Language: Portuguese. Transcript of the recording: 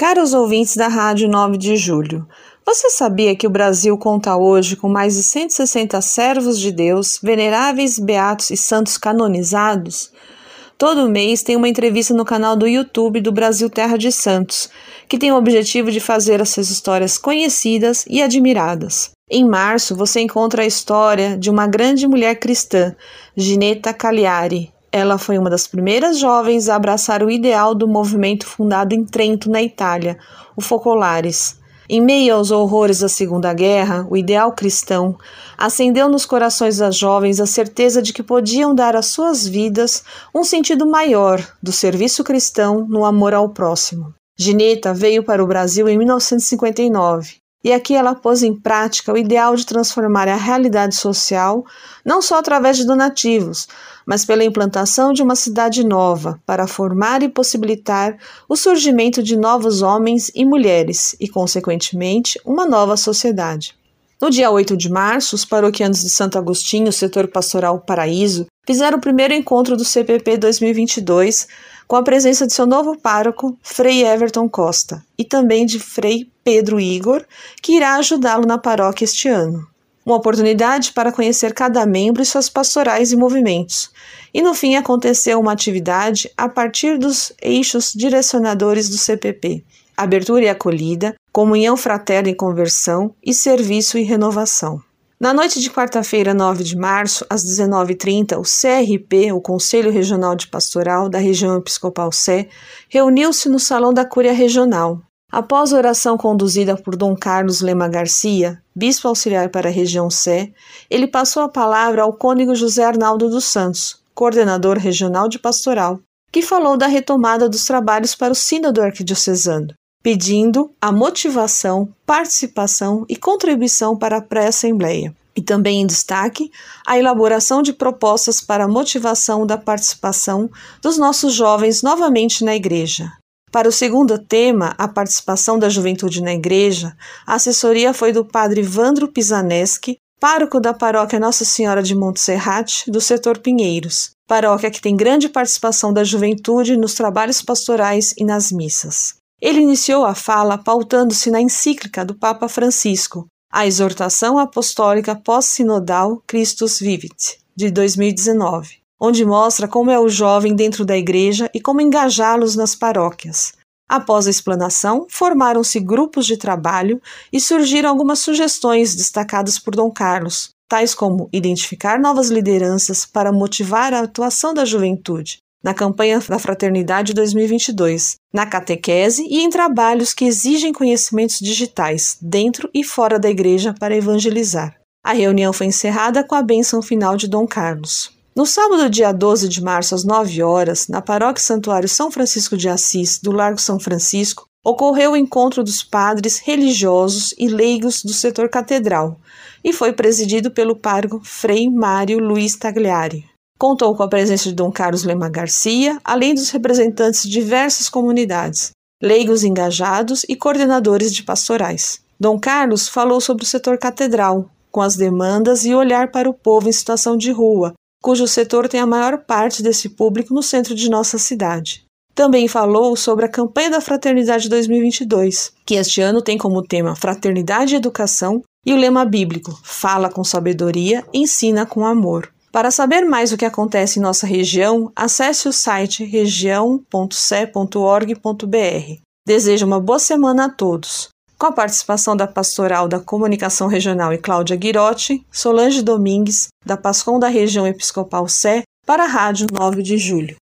Caros ouvintes da Rádio 9 de Julho, você sabia que o Brasil conta hoje com mais de 160 servos de Deus, veneráveis, beatos e santos canonizados? Todo mês tem uma entrevista no canal do YouTube do Brasil Terra de Santos, que tem o objetivo de fazer essas histórias conhecidas e admiradas. Em março, você encontra a história de uma grande mulher cristã, Gineta Cagliari, ela foi uma das primeiras jovens a abraçar o ideal do movimento fundado em Trento, na Itália, o Focolares. Em meio aos horrores da Segunda Guerra, o ideal cristão acendeu nos corações das jovens a certeza de que podiam dar às suas vidas um sentido maior do serviço cristão no amor ao próximo. Gineta veio para o Brasil em 1959 e aqui ela pôs em prática o ideal de transformar a realidade social não só através de donativos, mas pela implantação de uma cidade nova para formar e possibilitar o surgimento de novos homens e mulheres e, consequentemente, uma nova sociedade. No dia 8 de março, os paroquianos de Santo Agostinho, setor pastoral Paraíso, fizeram o primeiro encontro do CPP 2022 com a presença de seu novo pároco, Frei Everton Costa, e também de Frei Pedro Igor, que irá ajudá-lo na paróquia este ano. Uma oportunidade para conhecer cada membro e suas pastorais e movimentos. E no fim aconteceu uma atividade a partir dos eixos direcionadores do CPP: abertura e acolhida, comunhão fraterna e conversão e serviço e renovação. Na noite de quarta-feira, 9 de março, às 19h30, o CRP, o Conselho Regional de Pastoral da Região Episcopal Sé, reuniu-se no Salão da Cúria Regional. Após a oração conduzida por Dom Carlos Lema Garcia, bispo auxiliar para a região Sé, ele passou a palavra ao cônego José Arnaldo dos Santos, coordenador regional de pastoral, que falou da retomada dos trabalhos para o Sínodo Arquidiocesano pedindo a motivação, participação e contribuição para a pré-assembleia. E também em destaque a elaboração de propostas para a motivação da participação dos nossos jovens novamente na igreja. Para o segundo tema, a participação da juventude na igreja, a assessoria foi do padre Vandro Pisaneschi, pároco da paróquia Nossa Senhora de Montserrat, do setor Pinheiros, paróquia que tem grande participação da juventude nos trabalhos pastorais e nas missas. Ele iniciou a fala pautando-se na encíclica do Papa Francisco, a exortação apostólica pós-sinodal Christus Vivit, de 2019, onde mostra como é o jovem dentro da igreja e como engajá-los nas paróquias. Após a explanação, formaram-se grupos de trabalho e surgiram algumas sugestões destacadas por Dom Carlos, tais como identificar novas lideranças para motivar a atuação da juventude, na campanha da Fraternidade 2022, na catequese e em trabalhos que exigem conhecimentos digitais, dentro e fora da igreja, para evangelizar. A reunião foi encerrada com a bênção final de Dom Carlos. No sábado, dia 12 de março, às 9 horas, na Paróquia Santuário São Francisco de Assis, do Largo São Francisco, ocorreu o encontro dos padres religiosos e leigos do setor catedral e foi presidido pelo pároco Frei Mário Luiz Tagliari. Contou com a presença de Dom Carlos Lema Garcia, além dos representantes de diversas comunidades, leigos engajados e coordenadores de pastorais. Dom Carlos falou sobre o setor catedral, com as demandas e olhar para o povo em situação de rua, cujo setor tem a maior parte desse público no centro de nossa cidade. Também falou sobre a campanha da Fraternidade 2022, que este ano tem como tema Fraternidade e Educação e o lema bíblico Fala com sabedoria, ensina com amor. Para saber mais o que acontece em nossa região, acesse o site região.ce.org.br. Desejo uma boa semana a todos. Com a participação da Pastoral da Comunicação Regional e Cláudia Guirotti, Solange Domingues, da Pascom da Região Episcopal Sé, para a Rádio 9 de Julho.